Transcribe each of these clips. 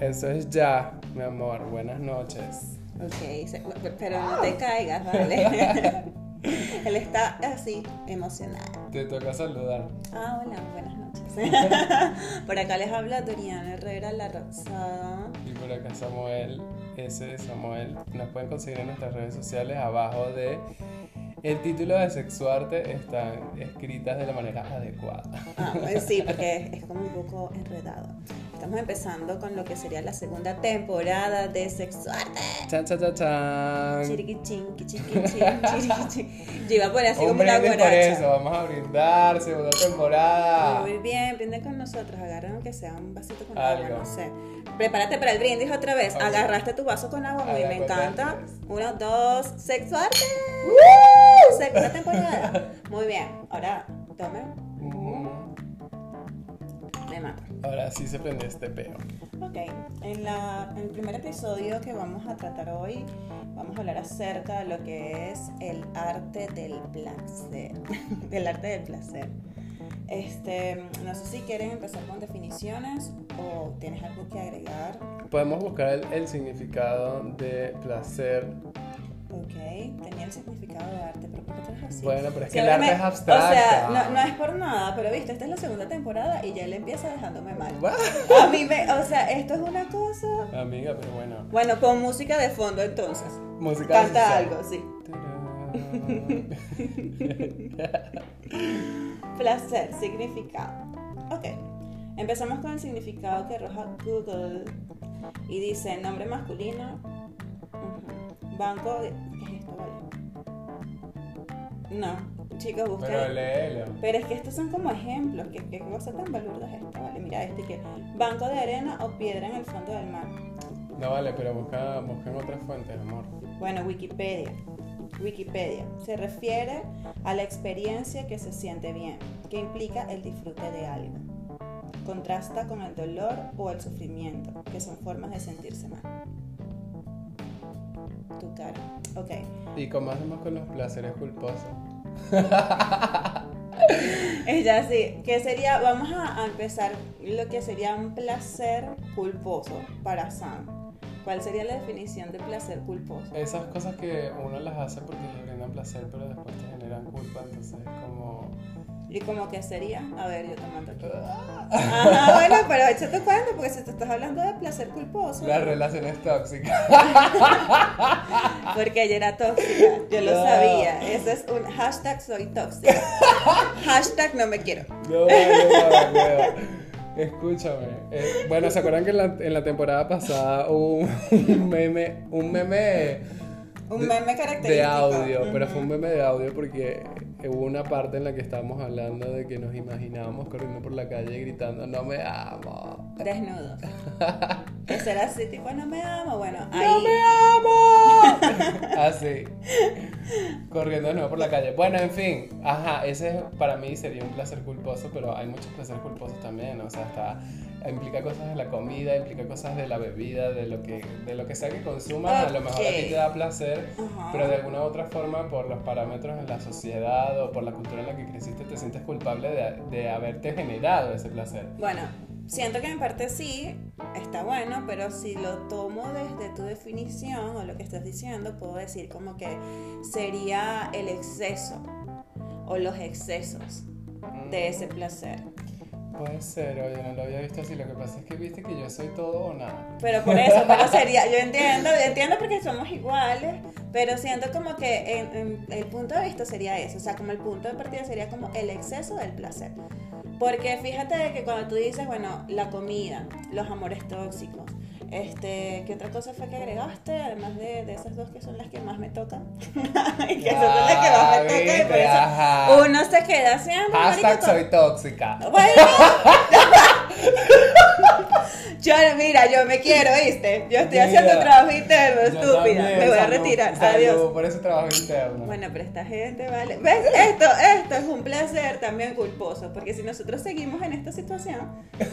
Eso es ya, mi amor. Buenas noches. Ok, pero no te caigas, ¿vale? Él está así, emocionado. Te toca saludar. Ah, hola, buenas noches. Por acá les habla Doriana Herrera La Rosada. Y por acá Samuel, ese es Samuel. Nos pueden conseguir en nuestras redes sociales abajo de el título de Sexuarte están escritas de la manera adecuada. Ah, pues sí, porque es como un poco enredado. Estamos empezando con lo que sería la segunda temporada de Sexuarte. Chan, chan, chan, chan. Chiriquichín, chiquichín, chiriquichín. Yo iba a poner así como una brindis por eso, guaracha. vamos a brindar, segunda temporada. Muy bien, brinden con nosotros, agarren aunque sea un vasito con agua, no sé. Prepárate para el brindis otra vez. Agarraste tu vaso con agua, muy me encanta. Uno, dos, sexuarte. Segunda temporada. Muy bien, ahora tomen. Ujú. Me. Ahora sí se prendió este peo. Ok, en, la, en el primer episodio que vamos a tratar hoy, vamos a hablar acerca de lo que es el arte del placer. del arte del placer. Este, no sé si quieren empezar con definiciones o tienes algo que agregar. Podemos buscar el, el significado de placer. Ok, tenía el significado de arte, pero ¿por qué te ves así? Bueno, pero es que el arte es abstracto. O sea, no, no es por nada, pero viste, esta es la segunda temporada y ya él empieza dejándome mal. A mí me, o sea, esto es una cosa. Amiga, pero bueno. Bueno, con música de fondo entonces. Música Canta social. algo, sí. Placer, significado. Ok. Empezamos con el significado que arroja Google y dice nombre masculino. Banco de. ¿Qué es esto, vale? No, chicos, busquen. Pero léelo. Pero es que estos son como ejemplos. ¿Qué, qué cosa tan balurda es esta? Vale, mira este que banco de arena o piedra en el fondo del mar. No vale, pero busca, busca en otras fuentes, amor. Bueno, Wikipedia. Wikipedia se refiere a la experiencia que se siente bien, que implica el disfrute de algo. Contrasta con el dolor o el sufrimiento, que son formas de sentirse mal. Tu cara. Ok. ¿Y cómo hacemos con los placeres culposos? Es ya así. ¿Qué sería? Vamos a, a empezar lo que sería un placer culposo para Sam. ¿Cuál sería la definición de placer culposo? Esas cosas que uno las hace porque le brindan placer, pero después te generan culpa, entonces es como... ¿Y como que sería? A ver, yo tomando aquí. Ajá, bueno, pero échate cuenta, porque si te estás hablando de placer culposo. Las relaciones tóxicas. Porque ella era tóxica, yo lo sabía. Eso es un hashtag soy tóxica. hashtag no me quiero. No, no, no, no. Escúchame. eh, bueno, ¿se acuerdan que en la, en la temporada pasada hubo un, meme, un meme Un de- meme característico. de audio, pero fue un meme de audio porque hubo una parte en la que estábamos hablando de que nos imaginábamos corriendo por la calle gritando no me amo. Desnudos. Que será así, tipo, no me amo. Bueno, ahí. ¡No me amo! Así. Corriendo de nuevo por la calle. Bueno, en fin. Ajá, ese para mí sería un placer culposo, pero hay muchos placeres culposos también. O sea, hasta implica cosas de la comida, implica cosas de la bebida, de lo que, de lo que sea que consumas. A lo mejor a ti te da placer, pero de alguna u otra forma, por los parámetros en la sociedad o por la cultura en la que creciste, te sientes culpable de, de haberte generado ese placer. Bueno, siento que en parte sí, está bueno, pero si lo tomo desde tu definición o lo que estás diciendo, puedo decir como que sería el exceso o los excesos de ese placer. Puede ser, oye, no lo había visto así. Lo que pasa es que viste que yo soy todo o nada. Pero por eso, pero sería, yo entiendo, yo entiendo porque somos iguales, pero siento como que en- en el punto de vista sería eso, o sea, como el punto de partida sería como el exceso del placer. Porque fíjate que cuando tú dices, bueno, la comida, los amores tóxicos, este, ¿qué otra cosa fue que agregaste? Además de, de esas dos que son las que más me tocan. y que esas son las que más me Ah, tocan. Y por viste, eso ajá. uno se queda siempre. Hashtag marico, to- soy tóxica. bueno. yo, mira, yo me quiero, ¿viste? Yo estoy haciendo un trabajo interno, estúpida. me voy a retirar. salud Adiós. por ese trabajo interno. Bueno, pero esta gente, vale. ¿Ves? Esto, esto es un placer también culposo, porque si nosotros seguimos en esta situación,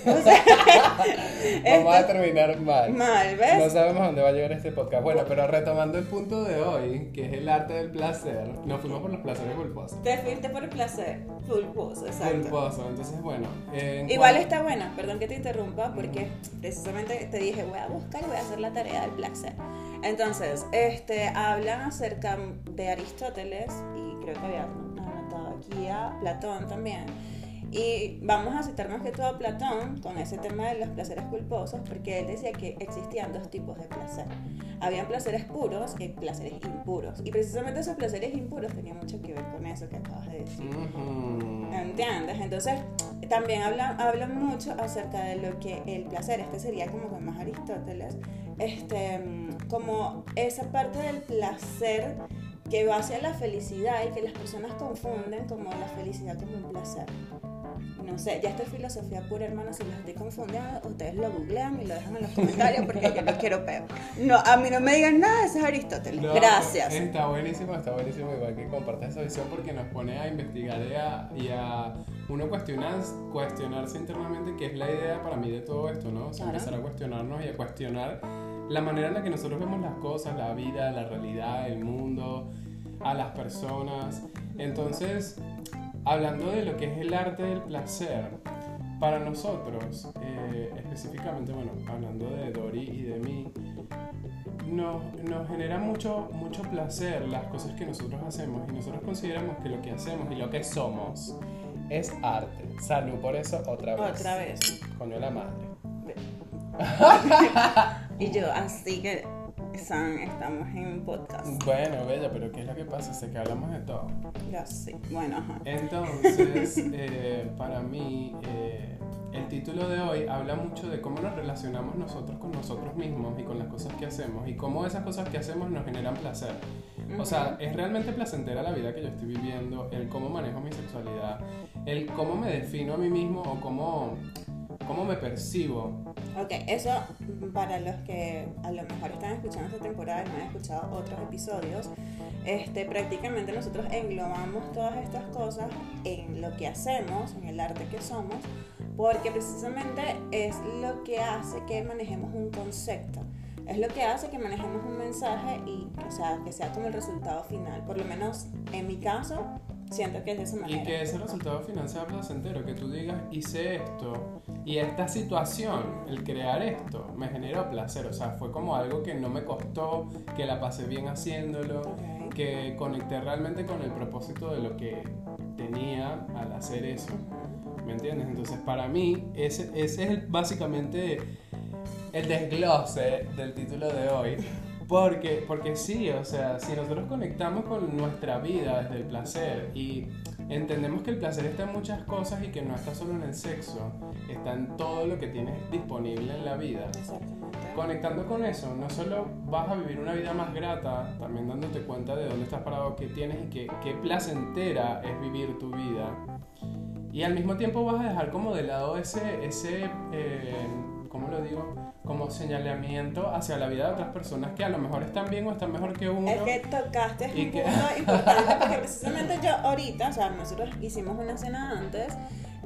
o sea, Vamos a terminar mal. mal, ¿ves? No sabemos a dónde va a llegar este podcast. Bueno, pero retomando el punto de hoy, que es el arte del placer, nos fuimos por los placeres culposos. Te fuiste por el placer culposo, exacto. Culposo, entonces bueno. en Igual está buena, perdón que te interrumpa, porque precisamente te dije, voy a buscar y voy a hacer la tarea del placer. Entonces, este, hablan acerca de Aristóteles y creo que había anotado aquí a Platón también y vamos a citar más que todo a Platón con ese tema de los placeres culposos, porque él decía que existían dos tipos de placer. Habían placeres puros y placeres impuros. Y precisamente esos placeres impuros tenían mucho que ver con eso que acabas de decir. ¿Entiendes? Entonces, también hablan, mucho acerca de lo que el placer, este sería como con más Aristóteles, este, como esa parte del placer que va hacia la felicidad y que las personas confunden como la felicidad como un placer no sé, ya esta es filosofía pura, hermano, si los estoy confundiendo, ustedes lo googlean y lo dejan en los comentarios porque yo no quiero peor. No, a mí no me digan nada, ese es Aristóteles. Gracias. Está buenísimo, está buenísimo, igual que compartas esa visión porque nos pone a investigar y a, uno cuestionar, cuestionarse internamente qué es la idea para mí de todo esto, ¿no? O sea, empezar a cuestionarnos y a cuestionar la manera en la que nosotros vemos las cosas, la vida, la realidad, el mundo, a las personas. Entonces, hablando de lo que es el arte del placer, para nosotros, eh, específicamente, bueno, hablando de Dori y de mí, nos, nos, genera mucho, mucho placer las cosas que nosotros hacemos y nosotros consideramos que lo que hacemos y lo que somos es arte. Salud por eso otra vez. Otra vez. Coño la madre. y yo, así que estamos en podcast. Bueno, bella, pero ¿qué es lo que pasa? Sé que hablamos de todo. Ya sí, bueno, ajá. Entonces, eh, para mí, eh, el título de hoy habla mucho de cómo nos relacionamos nosotros con nosotros mismos y con las cosas que hacemos y cómo esas cosas que hacemos nos generan placer. O sea, es realmente placentera la vida que yo estoy viviendo, el cómo manejo mi sexualidad, el cómo me defino a mí mismo o cómo ¿Cómo me percibo? Ok, eso para los que a lo mejor están escuchando esta temporada y no han escuchado otros episodios, este, prácticamente nosotros englobamos todas estas cosas en lo que hacemos, en el arte que somos, porque precisamente es lo que hace que manejemos un concepto. Es lo que hace que manejemos un mensaje y o sea, que sea como el resultado final. Por lo menos en mi caso, siento que es de esa manera. Y que ese resultado final sea placentero, que tú digas, hice esto y esta situación, el crear esto, me generó placer. O sea, fue como algo que no me costó, que la pasé bien haciéndolo, que conecté realmente con el propósito de lo que tenía al hacer eso. ¿Me entiendes? Entonces, para mí, ese, ese es básicamente el desglose del título de hoy. Porque, porque sí, o sea, si nosotros conectamos con nuestra vida desde el placer y entendemos que el placer está en muchas cosas y que no está solo en el sexo, está en todo lo que tienes disponible en la vida. Conectando con eso, no solo vas a vivir una vida más grata, también dándote cuenta de dónde estás parado, qué tienes y qué, qué placentera es vivir tu vida. Y al mismo tiempo vas a dejar como de lado ese, ese eh, ¿cómo lo digo? Como señalamiento hacia la vida de otras personas que a lo mejor están bien o están mejor que uno. Es que tocaste un punto importante porque precisamente yo ahorita, o sea, nosotros hicimos una cena antes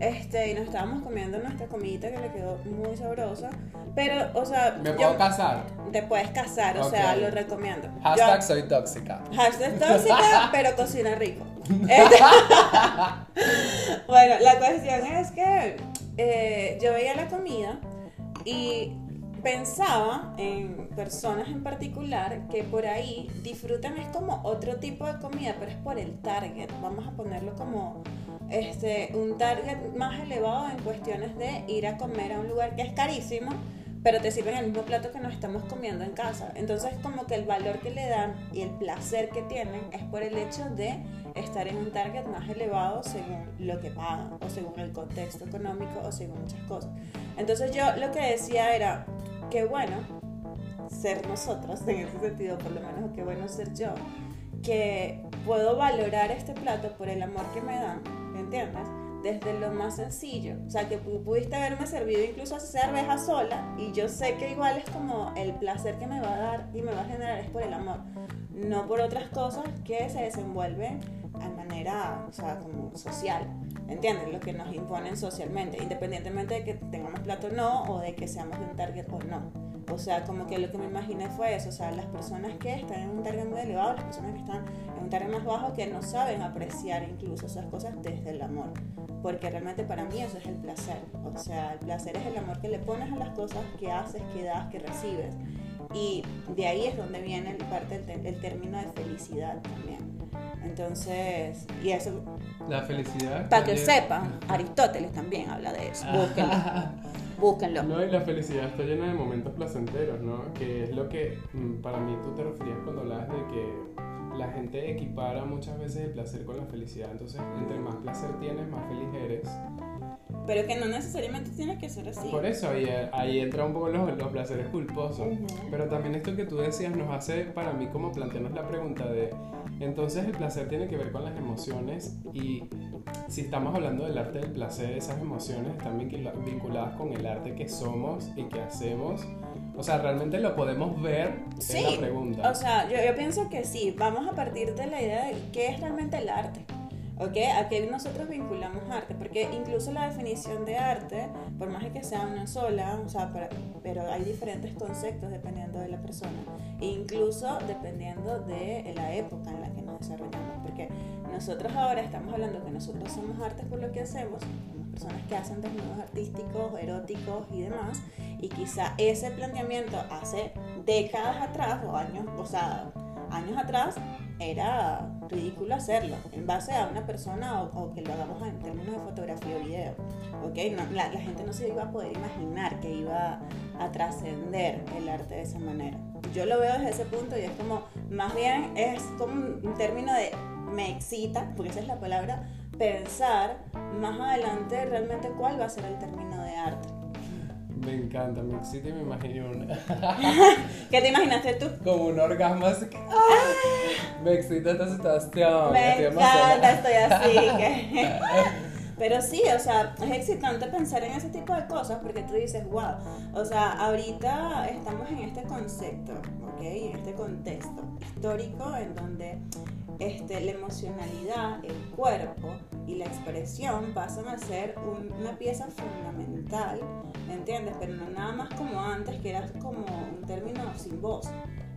este, y nos estábamos comiendo nuestra comidita que le quedó muy sabrosa. Pero, o sea. ¿Me puedo casar? Te puedes casar, o sea, lo recomiendo. Hashtag soy tóxica. Hashtag tóxica, pero cocina rico. Este, bueno, la cuestión es que eh, yo veía la comida y pensaba en personas en particular que por ahí disfrutan es como otro tipo de comida, pero es por el target. Vamos a ponerlo como este, un target más elevado en cuestiones de ir a comer a un lugar que es carísimo, pero te sirven el mismo plato que nos estamos comiendo en casa. Entonces como que el valor que le dan y el placer que tienen es por el hecho de estar en un target más elevado según lo que pagan o según el contexto económico o según muchas cosas. Entonces yo lo que decía era, qué bueno ser nosotros, en ese sentido por lo menos, qué bueno ser yo, que puedo valorar este plato por el amor que me dan, ¿me entiendes? Desde lo más sencillo. O sea, que pudiste haberme servido incluso cerveza sola y yo sé que igual es como el placer que me va a dar y me va a generar es por el amor, no por otras cosas que se desenvuelven a manera, o sea, como social. ¿Entiendes? Lo que nos imponen socialmente, independientemente de que tengamos plato o no o de que seamos de un target o no. O sea, como que lo que me imaginé fue eso, o sea, las personas que están en un target muy elevado, las personas que están en un target más bajo, que no saben apreciar incluso esas cosas desde el amor. Porque realmente para mí eso es el placer. O sea, el placer es el amor que le pones a las cosas que haces, que das, que recibes. Y de ahí es donde viene parte del el término de felicidad también. Entonces, y eso... La felicidad. Para que sepan, Aristóteles también habla de eso. Búsquenlo. Búsquenlo. No, y la felicidad está llena de momentos placenteros, ¿no? Que es lo que mm, para mí tú te referías cuando hablabas de que la gente equipara muchas veces el placer con la felicidad. Entonces, entre más placer tienes, más feliz eres. Pero que no necesariamente tiene que ser así. Por eso ahí, ahí entra un poco los, los placeres culposos. Pero también esto que tú decías nos hace para mí como plantearnos la pregunta de, entonces el placer tiene que ver con las emociones y si estamos hablando del arte del placer, esas emociones están vinculadas con el arte que somos y que hacemos. O sea, realmente lo podemos ver. Sí. la pregunta. O sea, yo, yo pienso que sí. Vamos a partir de la idea de qué es realmente el arte. ¿Ok? ¿A qué nosotros vinculamos arte? Porque incluso la definición de arte, por más que sea una sola, o sea, pero hay diferentes conceptos dependiendo de la persona, e incluso dependiendo de la época en la que nos desarrollamos. Porque nosotros ahora estamos hablando que nosotros somos artes por lo que hacemos, somos personas que hacen desnudos artísticos, eróticos y demás, y quizá ese planteamiento hace décadas atrás o años, o sea, años atrás era ridículo hacerlo en base a una persona o, que lo hagamos en términos de fotografía o video. ¿okay? la, gente no se iba a poder imaginar que iba a trascender el arte de esa manera. Yo lo veo desde ese punto y es como, más bien es como un término de me excita, porque esa es la palabra, pensar más adelante realmente cuál va a ser el término de arte. Me encanta, me excita y me imagino una. ¿Qué te imaginaste tú? Como un orgasmo así que. Me excita esta situación. Me encanta, estoy así. Pero sí, o sea, es excitante pensar en ese tipo de cosas porque tú dices, wow, o sea, ahorita estamos en este concepto, ¿ok? En este contexto histórico en donde este, la emocionalidad, el cuerpo y la expresión pasan a ser una pieza fundamental, ¿entiendes? Pero no nada más como antes, que era como un término sin voz.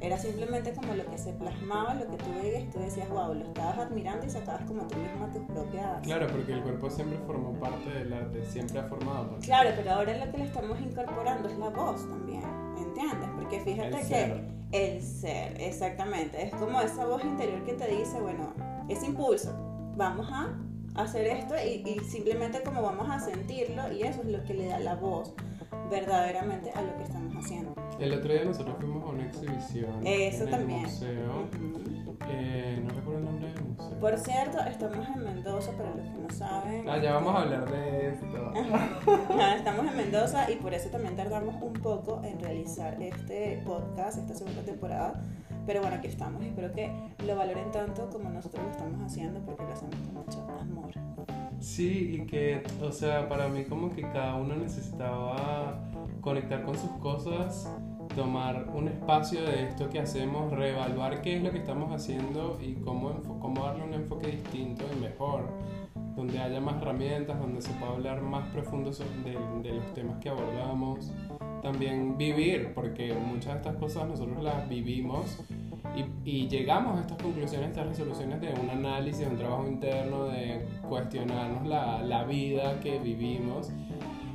Era simplemente como lo que se plasmaba, lo que tú veías tú decías, wow, lo estabas admirando y sacabas como tú misma tus propias... Claro, porque el cuerpo siempre formó parte del arte, siempre ha formado parte. Claro, pero ahora lo que le estamos incorporando es la voz también, ¿entiendes? Porque fíjate que el ser, exactamente, es como esa voz interior que te dice, bueno, ese impulso, vamos a hacer esto y, y simplemente como vamos a sentirlo y eso es lo que le da la voz verdaderamente a lo que estamos haciendo. El otro día nosotros fuimos a una exhibición. Eso en también. El museo. Eh, no recuerdo el nombre del museo. Por cierto, estamos en Mendoza, para los que no saben. Ah, ya vamos a hablar de esto. estamos en Mendoza y por eso también tardamos un poco en realizar este podcast, esta segunda temporada. Pero bueno, aquí estamos espero que lo valoren tanto como nosotros lo estamos haciendo porque lo hacemos con mucho amor. Sí, y que, o sea, para mí como que cada uno necesitaba conectar con sus cosas, tomar un espacio de esto que hacemos, reevaluar qué es lo que estamos haciendo y cómo, cómo darle un enfoque distinto y mejor, donde haya más herramientas, donde se pueda hablar más profundo de, de los temas que abordamos. También vivir, porque muchas de estas cosas nosotros las vivimos y, llegamos a estas conclusiones, estas resoluciones de un análisis, de un trabajo interno, de cuestionarnos la, la vida que vivimos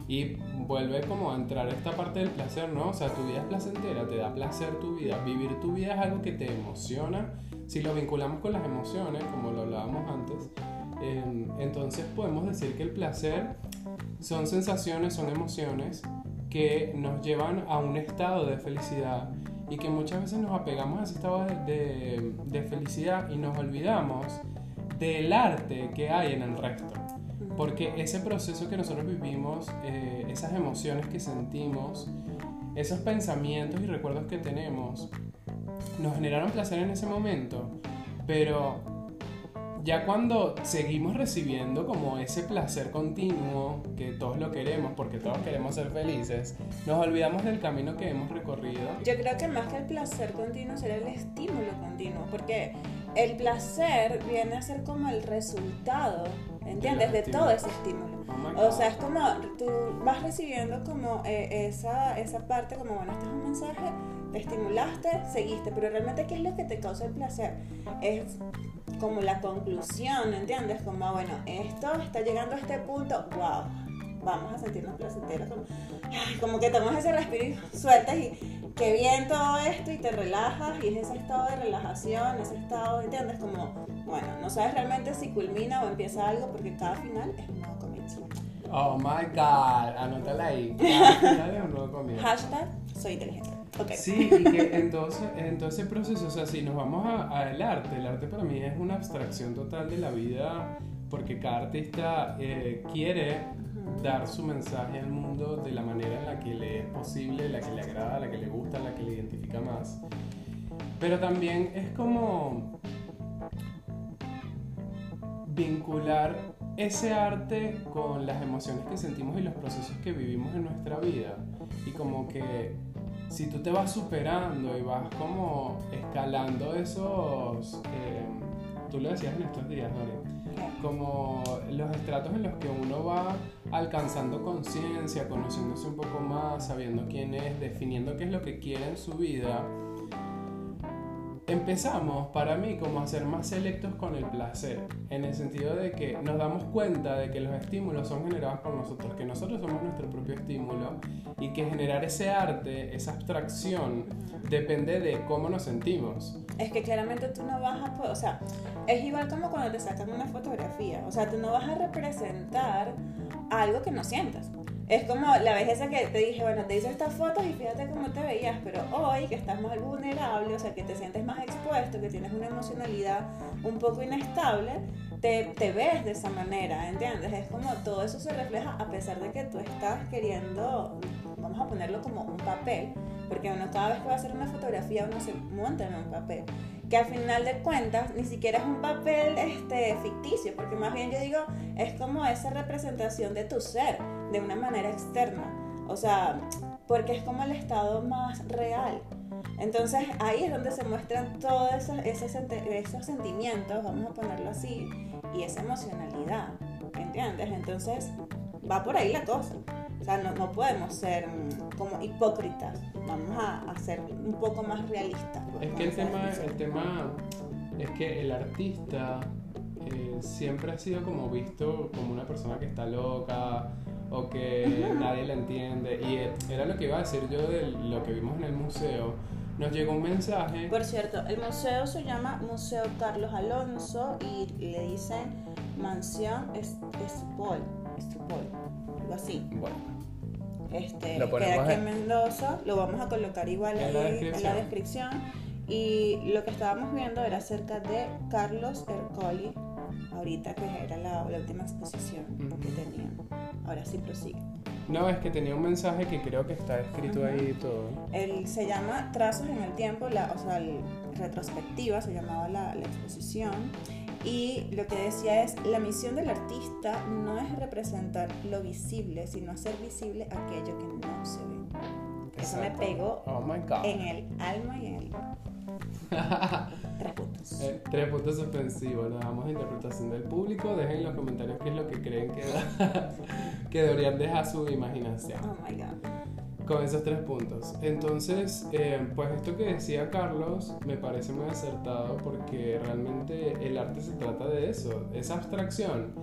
y vuelve como a entrar esta parte del placer, ¿no? O sea, tu vida es placentera, te da placer tu vida, vivir tu vida es algo que te emociona. Si lo vinculamos con las emociones, como lo hablábamos antes, em, entonces podemos decir que el placer son sensaciones, son emociones que nos llevan a un estado de felicidad y que muchas veces nos apegamos a ese estado de, de, felicidad y nos olvidamos del arte que hay en el resto. Porque ese proceso que nosotros vivimos, eh, esas emociones que sentimos, esos pensamientos y recuerdos que tenemos, nos generaron placer en ese momento, pero ya cuando seguimos recibiendo como ese placer continuo, que todos lo queremos porque todos queremos ser felices, nos olvidamos del camino que hemos recorrido. Yo creo que más que el placer continuo sería el estímulo continuo, porque el placer viene a ser como el resultado ¿entiendes? De todo ese estímulo. Oh o sea, es como tú vas recibiendo como eh, esa, esa parte, como bueno, este es un mensaje, te estimulaste, seguiste, pero realmente ¿qué es lo que te causa el placer? Es como la conclusión, ¿entiendes? Como, bueno, esto está llegando a este punto, wow, vamos a sentirnos placenteros, como, como que tomas ese respiro y sueltas y qué bien todo esto y te relajas y es ese estado de relajación, ese estado, ¿entiendes? Como, bueno, no sabes realmente si culmina o empieza algo porque cada final es un nuevo comienzo. Oh my god, anótala ahí. Cada final es un nuevo comienzo. Hashtag soy inteligente. Okay. Sí, y que entonces, entonces ese proceso, o sea, si nos vamos al arte, el arte para mí es una abstracción total de la vida porque cada artista eh, quiere dar su mensaje al mundo de la manera en la que le es posible, la que le agrada, la que le gusta, la que le identifica más. Pero también es como vincular ese arte con las emociones que sentimos y los procesos que vivimos en nuestra vida. Y como que si tú te vas superando y vas como escalando esos... Eh, tú lo decías en estos días, Dori como los estratos en los que uno va alcanzando conciencia, conociéndose un poco más, sabiendo quién es, definiendo qué es lo que quiere en su vida, empezamos para mí como a ser más selectos con el placer, en el sentido de que nos damos cuenta de que los estímulos son generados por nosotros, que nosotros somos nuestro propio estímulo y que generar ese arte, esa abstracción, depende de cómo nos sentimos. Es que claramente tú no vas a, o sea, es igual como cuando te sacan una fotografía, o sea, tú no vas a representar algo que no sientas. Es como la vez esa que te dije, bueno, te hice estas fotos y fíjate cómo te veías, pero hoy que estás más vulnerable, o sea, que te sientes más expuesto, que tienes una emocionalidad un poco inestable, te, te ves de esa manera, ¿entiendes? Es como todo eso se refleja a pesar de que tú estás queriendo, vamos a ponerlo como un papel, porque uno cada vez que va a hacer una fotografía uno se monta en un papel que al final de cuentas ni siquiera es un papel este, ficticio, porque más bien yo digo, es como esa representación de tu ser, de una manera externa, o sea, porque es como el estado más real. Entonces ahí es donde se muestran todos esos, esos, esos sentimientos, vamos a ponerlo así, y esa emocionalidad, ¿entiendes? Entonces va por ahí la cosa. O sea, no, no podemos ser mm, como hipócritas, vamos a, a, ser un poco más realistas. Es que el tema, el tema es que el artista eh, siempre ha sido como visto como una persona que está loca o que nadie le entiende. Y era lo que iba a decir yo de lo que vimos en el museo. Nos llegó un mensaje. Por cierto, el museo se llama Museo Carlos Alonso y le dicen Mansión Estupol. Estupol algo así. Bueno. Este, Lo queda ponemos aquí en en- Mendoza, lo vamos a colocar igual En la en la descripción. Y lo que estábamos viendo era acerca de Carlos Ercoli, ahorita que era la, la última exposición que tenía. Ahora sí prosigue. No, es que tenía un mensaje que creo que está escrito Ujú. ahí y todo. Él se llama Trazos en el Tiempo, la, o sea, el- retrospectiva se llamaba la, la exposición. Y lo que decía es, la misión del artista no es representar lo visible, sino hacer visible aquello que no se ve. Eso me pegó Oh en el alma y en el... Tres puntos. Eh, tres puntos suspensivos, nos damos a interpretación del público. Dejen en los comentarios qué es lo que creen que, da- que deberían dejar su imaginación Oh my god. con esos tres puntos. Entonces, eh, pues esto que decía Carlos me parece muy acertado porque realmente el arte se trata de eso. Esa abstracción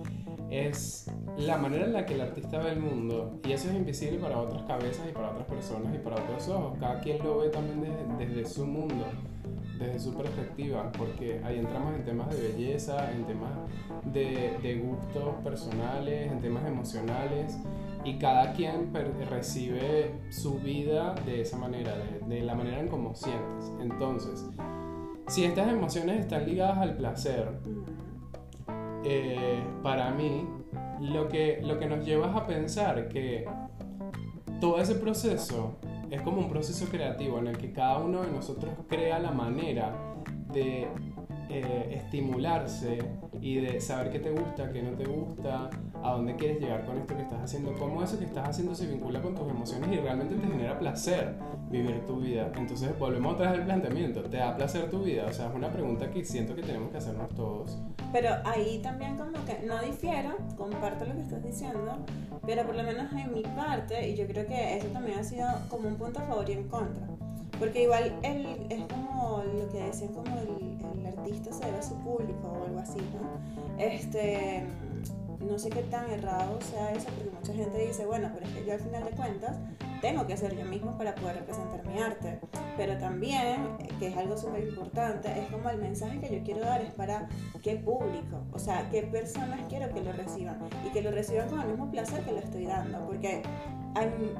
es la manera en la que el artista ve el mundo y eso es invisible para otras cabezas y para otras personas y para otros ojos. Cada quien lo ve también desde, desde su mundo desde su perspectiva, porque ahí entramos en temas de belleza, en temas de, de gustos personales, en temas emocionales, y cada quien recibe su vida de esa manera, de, de la manera en cómo sientes. Entonces, si estas emociones están ligadas al placer, eh, para mí, lo que, lo que nos lleva es a pensar que todo ese proceso es como un proceso creativo en el que cada uno de nosotros crea la manera de eh, estimularse y de saber qué te gusta, qué no te gusta, a dónde quieres llegar con esto que estás haciendo, cómo eso que estás haciendo se vincula con tus emociones y realmente te genera placer vivir tu vida. Entonces volvemos otra vez al planteamiento, ¿te da placer tu vida? O sea, es una pregunta que siento que tenemos que hacernos todos. Pero ahí también como que no difiero, comparto lo que estás diciendo, pero por lo menos en mi parte, y yo creo que eso también ha sido como un punto a favor y en contra. Porque igual él es como lo que decían como el, el artista se debe a su público o algo así, ¿no? Este, no sé qué tan errado sea eso, porque mucha gente dice, bueno, pero es que yo al final de cuentas tengo que ser yo mismo para poder representar mi arte. Pero también, que es algo súper importante, es como el mensaje que yo quiero dar es para qué público, o sea, qué personas quiero que lo reciban y que lo reciban con el mismo placer que lo estoy dando, porque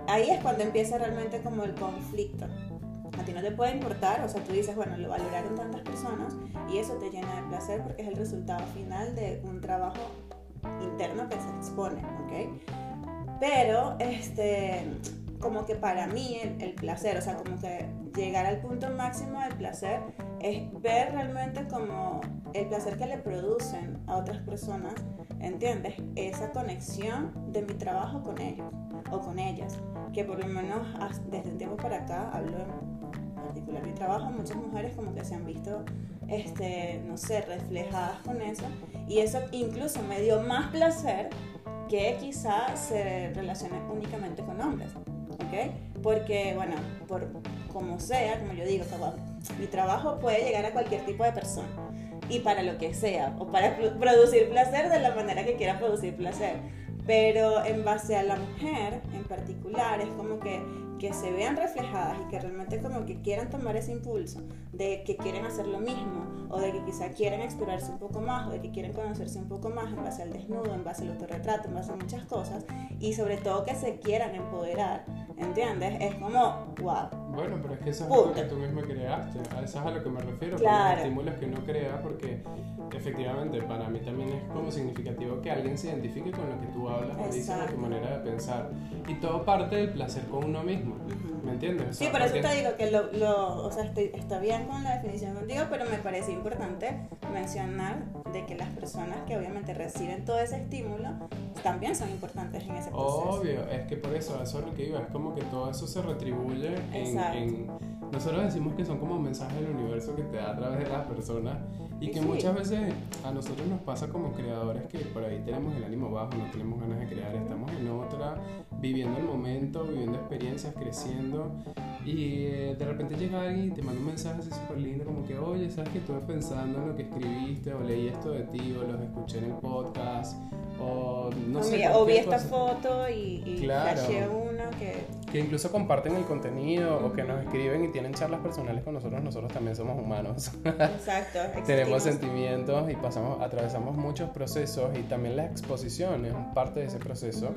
ahí es cuando empieza realmente como el conflicto. A ti no te puede importar, o sea, tú dices, bueno, lo valoraron tantas personas y eso te llena de placer porque es el resultado final de un trabajo interno que se expone, ¿ok? Pero, este, como que para mí el, placer, o sea, como que llegar al punto máximo del placer es ver realmente como el placer que le producen a otras personas, ¿entiendes? Esa conexión de mi trabajo con ellos o con ellas, que por lo menos desde un tiempo para acá, hablo particular mi trabajo, muchas mujeres como que se han visto, este, no sé, reflejadas con eso, y eso incluso me dio más placer que quizás se relacione únicamente con hombres. ¿ok? Porque, bueno, por como sea, como yo digo, mi trabajo puede llegar a cualquier tipo de persona y para lo que sea, o para producir placer de la manera que quiera producir placer. Pero en base a la mujer en particular, es como que que se vean reflejadas y que realmente como que quieran tomar ese impulso de que quieren hacer lo mismo o de que quizá quieren explorarse un poco más o de que quieren conocerse un poco más en base al desnudo, en base al autorretrato, en base a muchas cosas y sobre todo que se quieran empoderar, ¿entiendes? Es como, wow. Bueno, pero es que eso es algo que tú mismo creaste, a eso es a lo que me refiero, claro. los estímulos que no creas porque efectivamente para mí también es como significativo que alguien se identifique con lo que tú hablas o dices, tu manera de pensar y todo parte del placer con uno mismo. ¿Me entiendes? sí, por eso te digo que lo, lo, o sea, estoy, está bien con la definición contigo, pero me parece importante mencionar de que las personas que obviamente reciben todo ese estímulo también son importantes en ese proceso. Obvio, es que por eso, eso es lo que iba, es como que todo eso se retribuye en, en, Nosotros decimos que son como mensajes del universo que te da a través de las personas y que muchas veces a nosotros nos pasa como creadores que por ahí tenemos el ánimo bajo, no tenemos ganas de crear, estamos en otra, viviendo el momento, viviendo experiencias, creciendo y eh, de repente llega alguien y te manda un mensaje así súper lindo como que, oye, sabes que estuve pensando en lo que escribiste o leí esto de ti o los escuché en el podcast o no sé. o vi esta foto y, y claro. uno que... Que incluso comparten el contenido o que nos escriben y tienen charlas personales con nosotros, nosotros también somos humanos. Exacto. Tenemos sentimientos y pasamos, atravesamos muchos procesos y también la exposición es parte de ese proceso.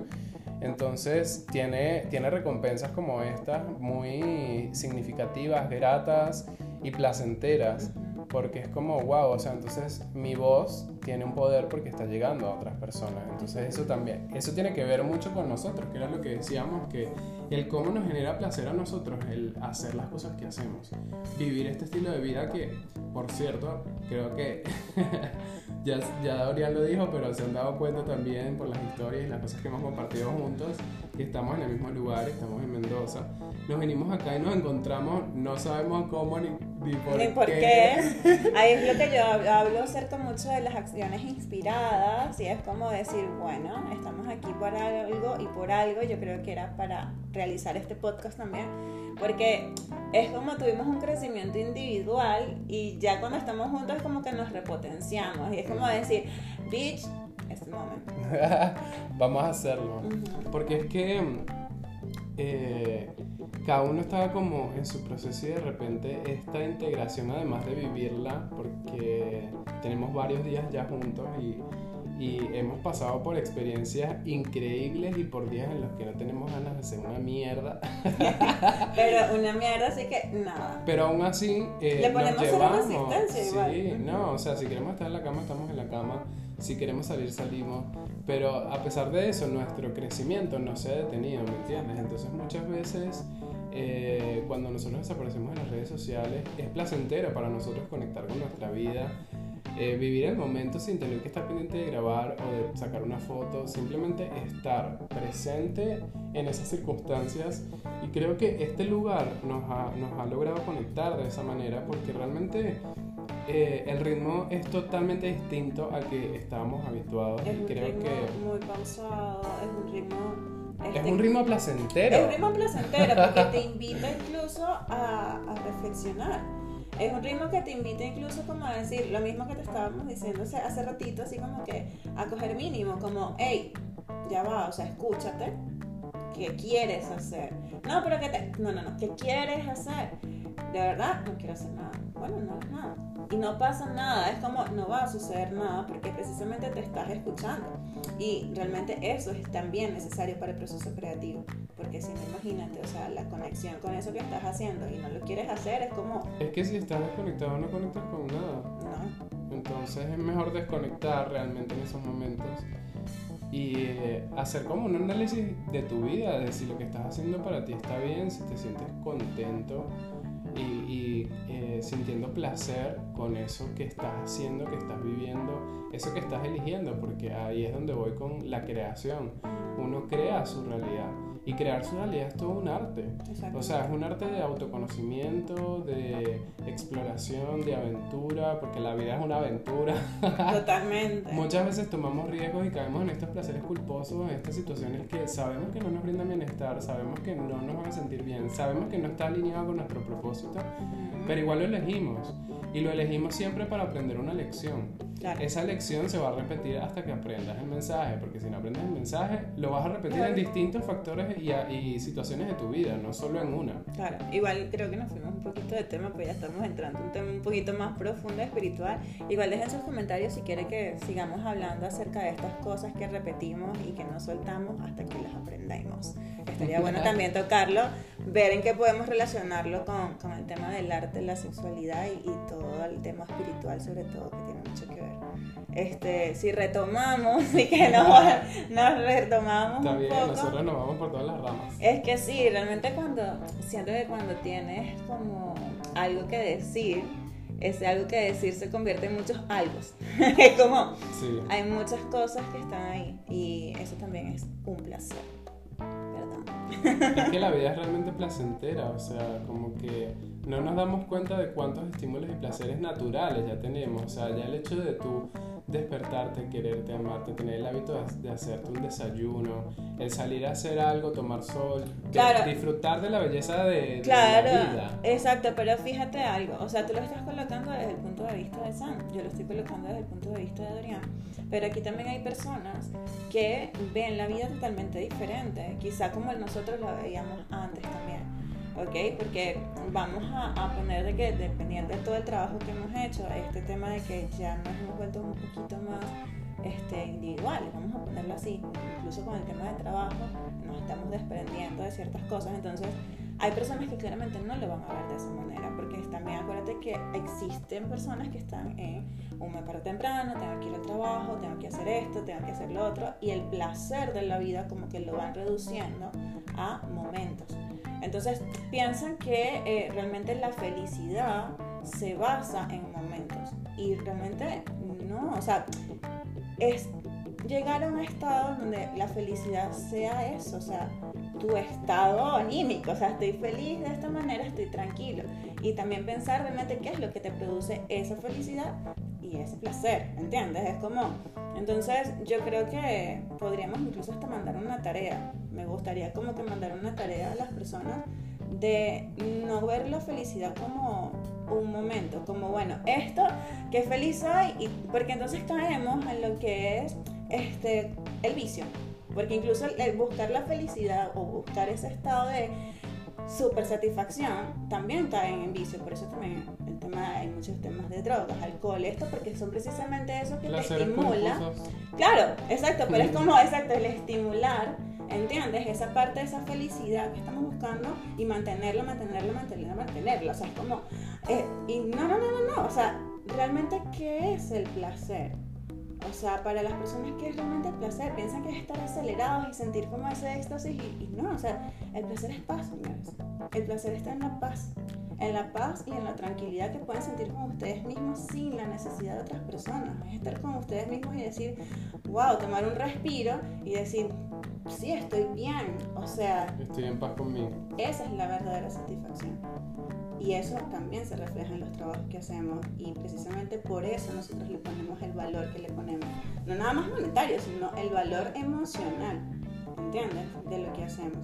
Entonces tiene, tiene recompensas como estas muy significativas, gratas y placenteras porque es como, wow, o sea, entonces mi voz tiene un poder porque está llegando a otras personas. Entonces eso también, eso tiene que ver mucho con nosotros, que era lo que decíamos, que el cómo nos genera placer a nosotros, el hacer las cosas que hacemos. Vivir este estilo de vida que, por cierto, creo que ya, ya Dorian lo dijo, pero se han dado cuenta también por las historias y las cosas que hemos compartido juntos, que estamos en el mismo lugar, estamos en Mendoza. Nos venimos acá y nos encontramos, no sabemos cómo ni, ni por, qué. Ahí es lo que yo hablo acerca mucho de las acciones inspiradas y es como decir, bueno, estamos aquí por algo y por algo yo creo que era para realizar este podcast también, porque es como tuvimos un crecimiento individual y ya cuando estamos juntos es como que nos repotenciamos y es como decir, bitch, es el momento. Vamos a hacerlo. Porque es que eh, cada uno estaba como en su proceso y de repente esta integración, además de vivirla, porque tenemos varios días ya juntos y, y hemos pasado por experiencias increíbles y por días en los que no tenemos ganas de hacer una mierda. Pero una mierda, así que nada. Pero aún así, eh, le ponemos una resistencia igual. Sí, no, o sea, si queremos estar en la cama, estamos en la cama si queremos salir, salimos. Pero a pesar de eso, nuestro crecimiento no se ha detenido, ¿me entiendes? Entonces muchas veces eh, cuando nosotros desaparecemos en las redes sociales, es placentero para nosotros conectar con nuestra vida eh, vivir el momento sin tener que estar pendiente de grabar o de sacar una foto, simplemente estar presente en esas circunstancias y creo que este lugar nos ha, nos ha logrado conectar de esa manera porque realmente eh, el ritmo es totalmente distinto al que estábamos habituados. Es un creo ritmo que muy pausado, es un ritmo... es este, un ritmo placentero. Es un ritmo placentero porque te invita incluso a, a reflexionar. Es un ritmo que te invita incluso como a decir lo mismo que te estábamos diciendo hace, ratito, así como que a coger mínimo, como, hey, ya va, o sea, escúchate, ¿qué quieres hacer? No, pero que te, no, no, no, ¿qué quieres hacer? De verdad, no quiero hacer nada. Bueno, no es nada. Y no pasa nada, es como no va a suceder nada porque precisamente te estás escuchando. Y realmente eso es también necesario para el proceso creativo. Porque si no, imagínate, o sea, la conexión con eso que estás haciendo y no lo quieres hacer es como, Es que si estás desconectado no conectas con nada. no, Entonces es mejor desconectar realmente en esos momentos y eh, hacer como un análisis de tu vida, de si lo que estás haciendo para ti está bien, si te sientes contento y, y, eh, sintiendo placer con eso que estás haciendo, que estás viviendo, eso que estás eligiendo, porque ahí es donde voy con la creación. Uno crea su realidad y crear su realidad es todo un arte. exacto. O sea, es un arte de autoconocimiento, de exploración, de aventura, porque la vida es una aventura. Totalmente. Muchas veces tomamos riesgos y caemos en estos placeres culposos, en estas situaciones que sabemos que no nos brindan bienestar, sabemos que no nos van a sentir bien, sabemos que no está alineado con nuestro propósito, pero igual lo elegimos. Y lo elegimos siempre para aprender una lección. Claro. Esa lección se va a repetir hasta que aprendas el mensaje, porque si no aprendes el mensaje, lo vas a repetir Claro. en distintos factores y, a- y situaciones de tu vida, no solo en una. Claro, igual creo que nos fuimos un poquito de tema, pues ya estamos entrando en un tema un poquito más profundo, espiritual. Igual dejen sus comentarios si quieren que sigamos hablando acerca de estas cosas que repetimos y que no soltamos hasta que las aprendamos. Estaría bueno también tocarlo, ver en qué podemos relacionarlo con, con el tema del arte, la sexualidad y, y todo el tema espiritual sobre todo, que tiene mucho que ver. Este, si retomamos y que nos, nos retomamos Está un bien, poco. nosotros nos vamos por todas las ramas. Es que sí, realmente cuando siento que cuando tienes como algo que decir, ese algo que decir se convierte en muchos algo. es como Sí. hay muchas cosas que están ahí y eso también es un placer. Es que la vida es realmente placentera, o sea, como que no nos damos cuenta de cuántos estímulos y placeres naturales ya tenemos. O sea, ya el hecho de tú despertarte, quererte, amarte, tener el hábito de, hacerte un desayuno, el salir a hacer algo, tomar sol, Claro. disfrutar de la belleza de, de Claro, la vida. exacto, pero fíjate algo, o sea, tú lo estás colocando desde el punto de vista de Sam, yo lo estoy colocando desde el punto de vista de Dorian, pero aquí también hay personas que ven la vida totalmente diferente, quizá como nosotros la veíamos antes también, ¿ok? Porque vamos a, poner de que dependiendo de todo el trabajo que hemos hecho, este tema de que ya nos hemos vuelto un poquito más este, individuales, vamos a ponerlo así, incluso con el tema del trabajo, nos estamos desprendiendo de ciertas cosas, entonces hay personas que claramente no lo van a ver de esa manera, porque también acuérdate que existen personas que están en un me paro temprano, tengo que ir al trabajo, tengo que hacer esto, tengo que hacer lo otro, y el placer de la vida como que lo van reduciendo a momentos. Entonces piensan que eh, realmente la felicidad se basa en momentos, y realmente no, o sea, es llegar a un estado donde la felicidad sea eso, o sea, tu estado anímico, o sea, estoy feliz de esta manera, estoy tranquilo. Y también pensar realmente qué es lo que te produce esa felicidad y ese placer, ¿entiendes? Es como, entonces yo creo que podríamos incluso hasta mandar una tarea, me gustaría como que mandar una tarea a las personas de no ver la felicidad como un momento, como bueno, esto, qué feliz soy, y, porque entonces caemos en lo que es este, el vicio, porque incluso el, buscar la felicidad o buscar ese estado de super satisfacción también caen en vicio, por eso también muchos temas de drogas, alcohol, esto, porque son precisamente eso que te Placeres estimula. culposos. Claro, exacto, pero es como, exacto, el estimular, ¿entiendes? Esa parte de esa felicidad que estamos buscando y mantenerlo, mantenerlo, mantenerlo, mantenerlo. O sea, es como, eh, y no, no, no, no, no, o sea, realmente, ¿qué es el placer? O sea, para las personas, ¿qué es realmente el placer? Piensan que es estar acelerados y sentir como ese éxtasis y, y no, o sea, el placer es paz, señores. El placer está en la paz. En la paz y en la tranquilidad que pueden sentir con ustedes mismos sin la necesidad de otras personas. Es estar con ustedes mismos y decir, wow, tomar un respiro y decir, sí, estoy bien. O sea, estoy en paz conmigo. Esa es la verdadera satisfacción. Y eso también se refleja en los trabajos que hacemos y precisamente por eso nosotros le ponemos el valor que le ponemos. No nada más monetario, sino el valor emocional, ¿entiendes? De lo que hacemos.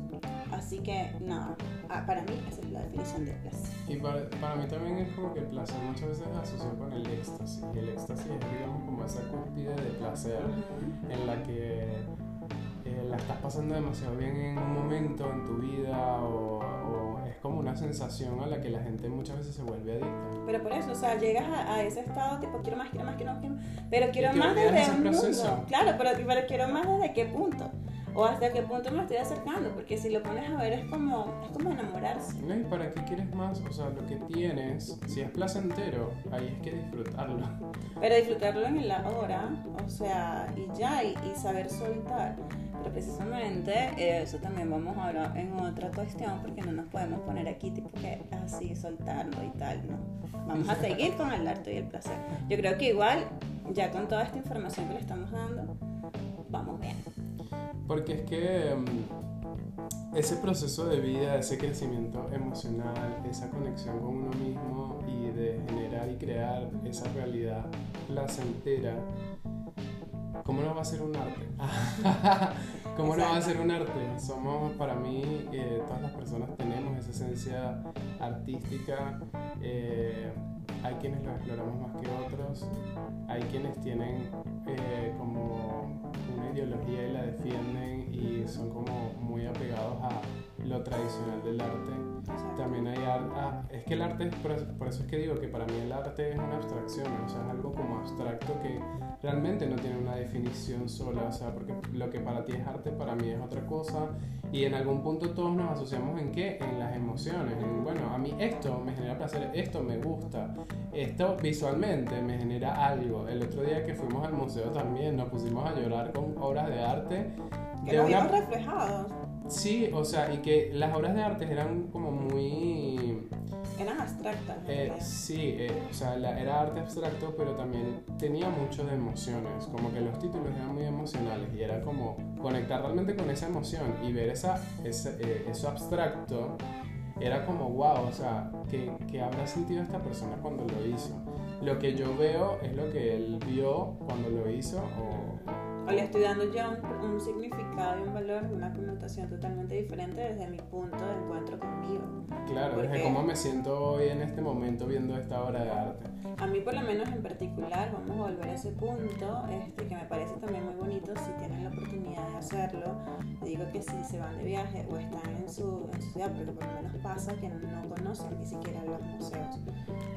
Así que nada, ah, para mí esa es la definición de placer. Y para, para, mí también es como que el placer muchas veces es asociado con el éxtasis. Y el éxtasis es digamos como esa cúspide de placer en la que eh, la estás pasando demasiado bien en un momento en tu vida o como una sensación a la que la gente muchas veces se vuelve adicta. Pero por eso, o sea, llegas a, ese estado tipo, quiero más, quiero más, quiero más, quiero más pero quiero más desde un mundo. Claro, pero, pero quiero más desde qué punto o hasta qué punto me estoy acercando, porque si lo pones a ver es como, es como enamorarse. ¿Y para qué quieres más? O sea, lo que tienes, si es placentero, ahí es que disfrutarlo. Pero disfrutarlo en la hora, o sea, y ya, y, saber soltar. Pero precisamente eh, eso también vamos a hablar en otra cuestión, porque no nos podemos poner aquí tipo que así soltarlo y tal, ¿no? Vamos a seguir con el arte y el placer. Yo creo que igual, ya con toda esta información que le estamos dando, vamos. Porque es que mm, ese proceso de vida, ese crecimiento emocional, esa conexión con uno mismo y de generar y crear esa realidad placentera, ¿cómo no va a ser un arte? ¿Cómo no va a ser un arte? Somos, para mí, eh, todas las personas tenemos esa esencia artística. Eh, hay quienes lo exploramos más que otros, hay quienes tienen eh, como una ideología y la defienden y son como muy apegados a lo tradicional del arte. También hay arte, ah, es que el arte, por eso, por eso es que digo que para mí el arte es una abstracción, o sea, es algo como abstracto que realmente no tiene una definición sola, o sea, porque lo que para ti es arte, para mí es otra cosa, y en algún punto todos nos asociamos en qué? En las emociones, en, bueno, a mí esto me genera placer, esto me gusta, esto visualmente me genera algo. El otro día que fuimos al museo también nos pusimos a llorar con obras de arte. Que de una... reflejados. Sí, o sea, y que las obras de arte eran como muy... Eran abstractas. Eh, sí, eh, o sea, era arte abstracto, pero también tenía mucho de emociones, como que los títulos eran muy emocionales y era como conectar realmente con esa emoción y ver esa, ese, eh, eso abstracto, era como, wow, o sea, ¿qué, ¿qué habrá sentido esta persona cuando lo hizo? Lo que yo veo es lo que él vio cuando lo hizo o o le estoy dando ya un, significado y un valor, una connotación totalmente diferente desde mi punto de encuentro conmigo. Claro, desde cómo me siento hoy en este momento viendo esta obra de arte. A mí por lo menos en particular, vamos a volver a ese punto, este, que me parece también muy bonito si tienen la oportunidad de hacerlo. Digo que si se van de viaje o están en su, en su ciudad, porque por lo menos pasa que no, conocen ni siquiera los museos,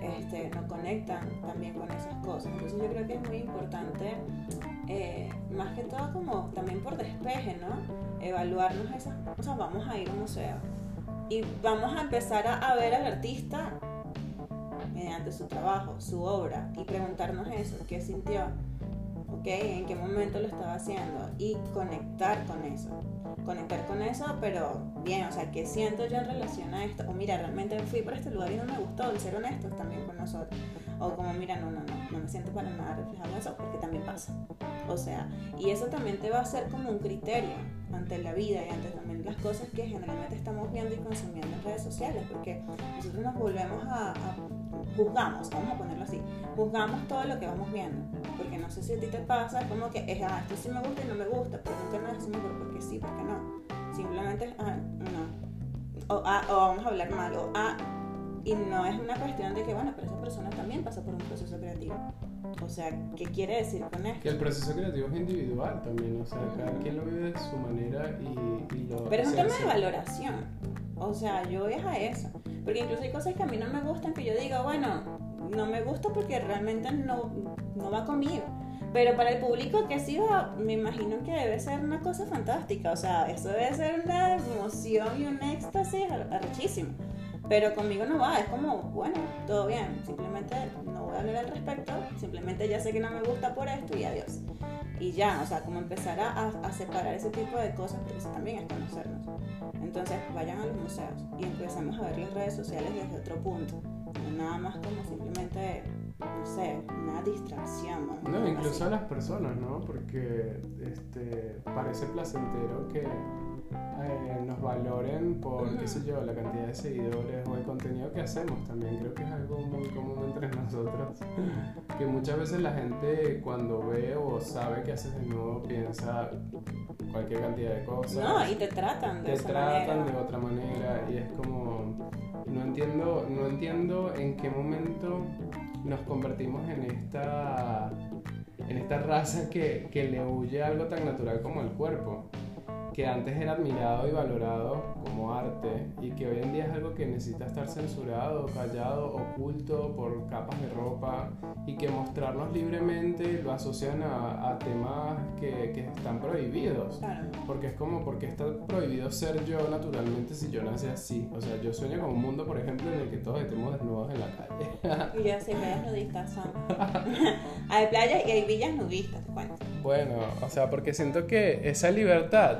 este, no conectan también con esas cosas. Entonces yo creo que es muy importante eh, más que todo como también por despeje, ¿no? Evaluarnos esas cosas, vamos a ir a un museo y vamos a empezar a, ver al artista mediante su trabajo, su obra y preguntarnos eso, ¿qué sintió? ¿Ok? ¿En qué momento lo estaba haciendo? Y conectar con eso. Conectar con eso, pero bien, o sea, ¿qué siento yo en relación a esto? O mira, realmente fui por este lugar y no me gustó, el ser honestos también con nosotros. O como, mira, no, no, no, no me siento para nada reflejado en eso, porque también pasa. O sea, y eso también te va a ser como un criterio ante la vida y ante también las cosas que generalmente estamos viendo y consumiendo en redes sociales, porque nosotros nos volvemos a, juzgamos, vamos a ponerlo así, juzgamos todo lo que vamos viendo, porque no sé si a ti te pasa, como que es, ah, esto sí me gusta y no me gusta, pero nunca nos decimos por porque sí, porque no, simplemente, ah, no, o, ah, o vamos a hablar mal, o ah, y no es una cuestión de que, bueno, pero esa persona también pasa por un proceso creativo. O sea, ¿qué quiere decir con esto? Que el proceso creativo es individual también, o sea, cada quien lo vive de su manera y, y lo... Pero es un tema de valoración. O sea, yo voy a eso. Porque incluso hay cosas que a mí no me gustan que yo diga, bueno, no me gusta porque realmente no, no va conmigo. Pero para el público que sí va, me imagino que debe ser una cosa fantástica. O sea, eso debe ser una emoción y un éxtasis arrechísimo. Pero conmigo no va, es como, bueno, todo bien, simplemente no voy a hablar al respecto, simplemente ya sé que no me gusta por esto y adiós. y ya, o sea, como empezar a, a, separar ese tipo de cosas, porque eso también es conocernos. Entonces, vayan a los museos y empecemos a ver las redes sociales desde otro punto, nada más como simplemente, no sé, una distracción. No, incluso a las personas, ¿no? Porque este, parece placentero que eh, nos valoren por, qué sé yo, la cantidad de seguidores o el contenido que hacemos también. Creo que es algo muy común entre nosotros. que muchas veces la gente cuando ve o sabe que haces de nuevo piensa cualquier cantidad de cosas. No, y te tratan de Te tratan de otra manera y es como... No entiendo, no entiendo en qué momento nos convertimos en esta en esta raza que, que le huye algo tan natural como el cuerpo que antes era admirado y valorado como arte y que hoy en día es algo que necesita estar censurado, callado, oculto por capas de ropa y que mostrarnos libremente lo asocian a, temas que, que, están prohibidos. Porque es como, porque está prohibido ser yo naturalmente si yo nací así? O sea, yo sueño con un mundo, por ejemplo, en el que todos estemos desnudos en la calle. y ya sí, playas nudistas son. hay playas y hay villas nudistas, te cuento. Bueno, o sea, porque siento que esa libertad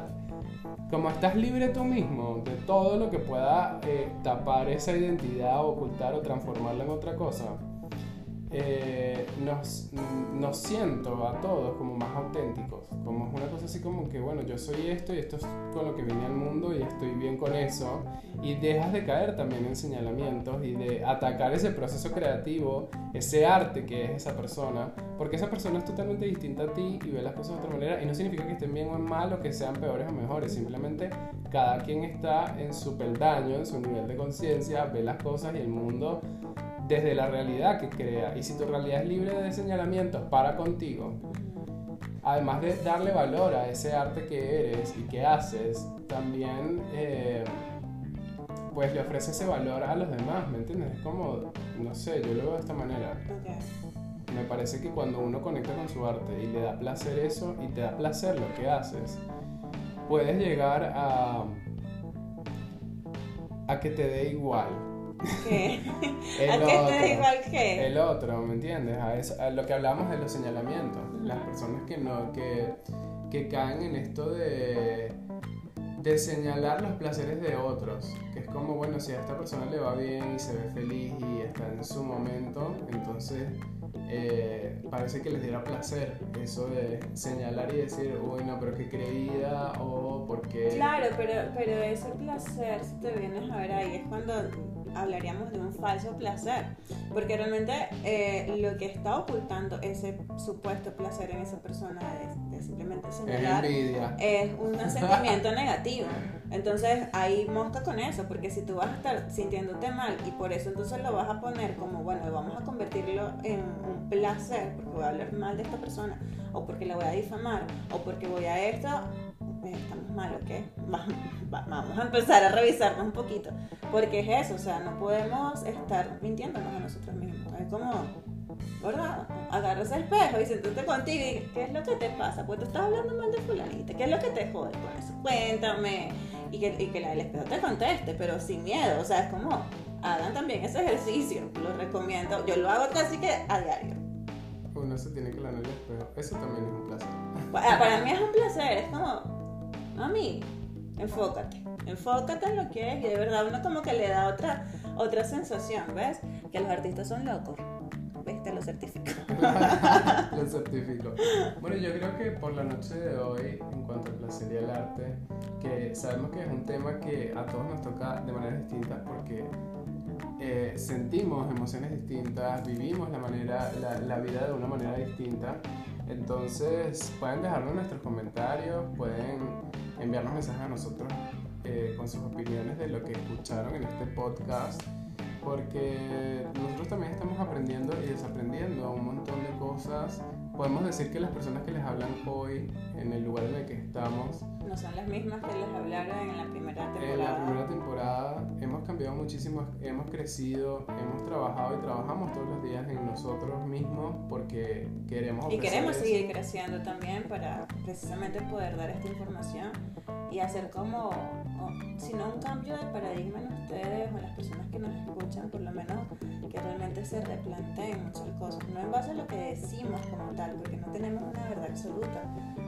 como estás libre tú mismo de todo lo que pueda eh, tapar esa identidad, ocultar o transformarla en otra cosa, eh, nos, nos, siento a todos como más auténticos. Como una cosa así como que, bueno, yo soy esto y esto es con lo que vine al mundo y estoy bien con eso. Y dejas de caer también en señalamientos y de atacar ese proceso creativo, ese arte que es esa persona, porque esa persona es totalmente distinta a ti y ve las cosas de otra manera. Y no significa que estén bien o mal o que sean peores o mejores, simplemente cada quien está en su peldaño, en su nivel de conciencia, ve las cosas y el mundo desde la realidad que crea. Y si tu realidad es libre de señalamientos para contigo, además de darle valor a ese arte que eres y que haces, también eh, pues le ofrece ese valor a los demás, ¿me entiendes? Es como, no sé, yo lo veo de esta manera. Me parece que cuando uno conecta con su arte y le da placer eso y te da placer lo que haces, puedes llegar a, a que te dé igual ¿Qué? El ¿A qué otro, te igual que? El otro, ¿me entiendes? A, eso, a lo que hablamos de los señalamientos. Las personas que no, que, que caen en esto de, de señalar los placeres de otros. Que es como, bueno, si a esta persona le va bien y se ve feliz y está en su momento, entonces eh, parece que les diera placer eso de señalar y decir, uy, no, pero qué creída o por qué. Claro, pero, pero ese placer, si te vienes a ver ahí, es cuando hablaríamos de un falso placer, porque realmente eh, lo que está ocultando ese supuesto placer en esa persona de, simplemente señalar es, un sentimiento negativo. Entonces ahí mosca con eso, porque si tú vas a estar sintiéndote mal y por eso entonces lo vas a poner como, bueno, vamos a convertirlo en un placer, porque voy a hablar mal de esta persona, o porque la voy a difamar, o porque voy a esto, estamos mal, ¿ok? Vamos a empezar a revisarnos un poquito. Porque es eso, o sea, no podemos estar mintiéndonos a nosotros mismos. Es como, ¿verdad? Agarras el espejo y siéntate contigo y ¿qué es lo que te pasa? Pues tú estás hablando mal de fulanita, ¿qué es lo que te jode con eso? Cuéntame. Y que, y que el espejo te conteste, pero sin miedo. O sea, es como, hagan también ese ejercicio. Lo recomiendo. Yo lo hago casi que a diario. Uno se tiene que lavar el espejo. Eso también es un placer. Para mí es un placer. Es como, mí, enfócate, enfócate en lo que es y de verdad uno como que le da otra, otra sensación, ¿ves? Que los artistas son locos. ¿Ves? Te lo certifico. lo certifico. Bueno, yo creo que por la noche de hoy, en cuanto al placer y el arte, que sabemos que es un tema que a todos nos toca de manera distinta porque eh, sentimos emociones distintas, vivimos la, manera, la, la vida de una manera distinta. Entonces pueden dejarnos nuestros comentarios, pueden enviarnos mensajes a nosotros eh, con sus opiniones de lo que escucharon en este podcast, porque nosotros también estamos aprendiendo y desaprendiendo un montón de cosas podemos decir que las personas que les hablan hoy en el lugar en el que estamos no son las mismas que les hablaron en la primera temporada. En la primera temporada hemos cambiado muchísimo, hemos crecido, hemos trabajado y trabajamos todos los días en nosotros mismos porque queremos Y queremos seguir creciendo también para precisamente poder dar esta información y hacer como, si no un cambio de paradigma en ustedes o en las personas que nos escuchan, por lo menos que realmente se replanteen muchas cosas, no en base a lo que decimos como tal, porque no tenemos una verdad absoluta,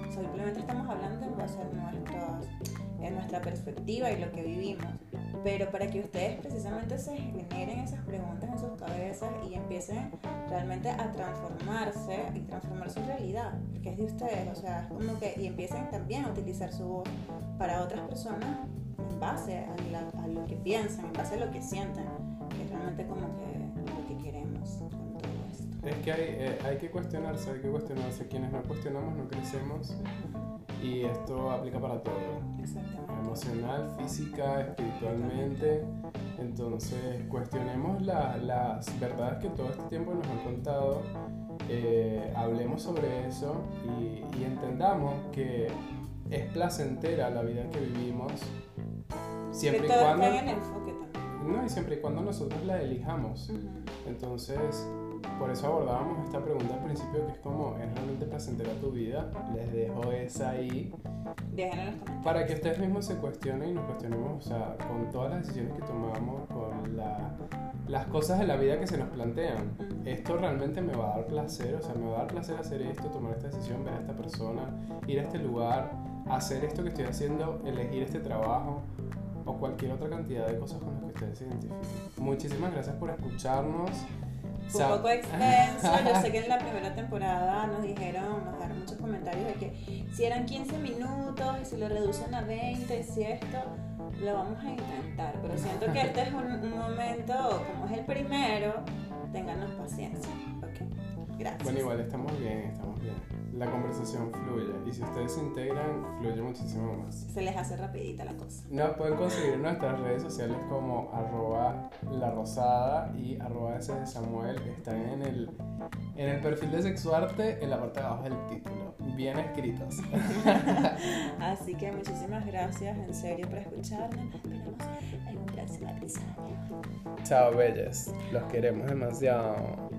simplemente estamos hablando en base a en nuestra perspectiva y lo que vivimos. Pero para que ustedes precisamente se generen esas preguntas en sus cabezas y empiecen realmente a transformarse y transformar su realidad, porque es de ustedes, o sea, es como que, y empiecen también a utilizar su voz para otras personas en base a, lo que piensan, en base a lo que sienten, que es realmente como que lo que queremos con todo esto. Es que hay, eh, hay que cuestionarse, hay que cuestionarse. Quienes no cuestionamos no crecemos y esto aplica para todo. Emocional, física, espiritualmente. Entonces, cuestionemos las verdades que todo este tiempo nos han contado, eh, hablemos sobre eso y, y entendamos que es placentera la vida que vivimos siempre y cuando no y siempre y cuando nosotros la elijamos. Entonces por eso abordábamos esta pregunta al principio que es como es realmente placentera tu vida les dejo esa ahí. Para que ustedes mismos se cuestionen y nos cuestionemos o sea con todas las decisiones que tomamos con la, las cosas de la vida que se nos plantean. Esto realmente me va a dar placer o sea me va a dar placer hacer esto tomar esta decisión ver a esta persona ir a este lugar hacer esto que estoy haciendo, elegir este trabajo o cualquier otra cantidad de cosas con las que ustedes se identifiquen. Muchísimas gracias por escucharnos. Un poco extenso, yo sé que en la primera temporada nos dijeron, nos dejaron muchos comentarios de que si eran 15 minutos y si lo reducen a 20 y si esto, lo vamos a intentar, pero siento que este es un, un momento, como es el primero, ténganos paciencia. Ok, gracias. Bueno, igual estamos bien, estamos bien la conversación fluye. Y si ustedes se integran, fluye muchísimo más. Se les hace rapidita la cosa. Nos pueden conseguir en nuestras redes sociales como arroba la rosada y arroba ese de Samuel. Están en el, en el perfil de Sexuarte en la parte de abajo del título. Bien escritos. Así que muchísimas gracias en serio por escucharnos. Nos esperamos en un próximo episodio. Chao, bellas. Los queremos demasiado.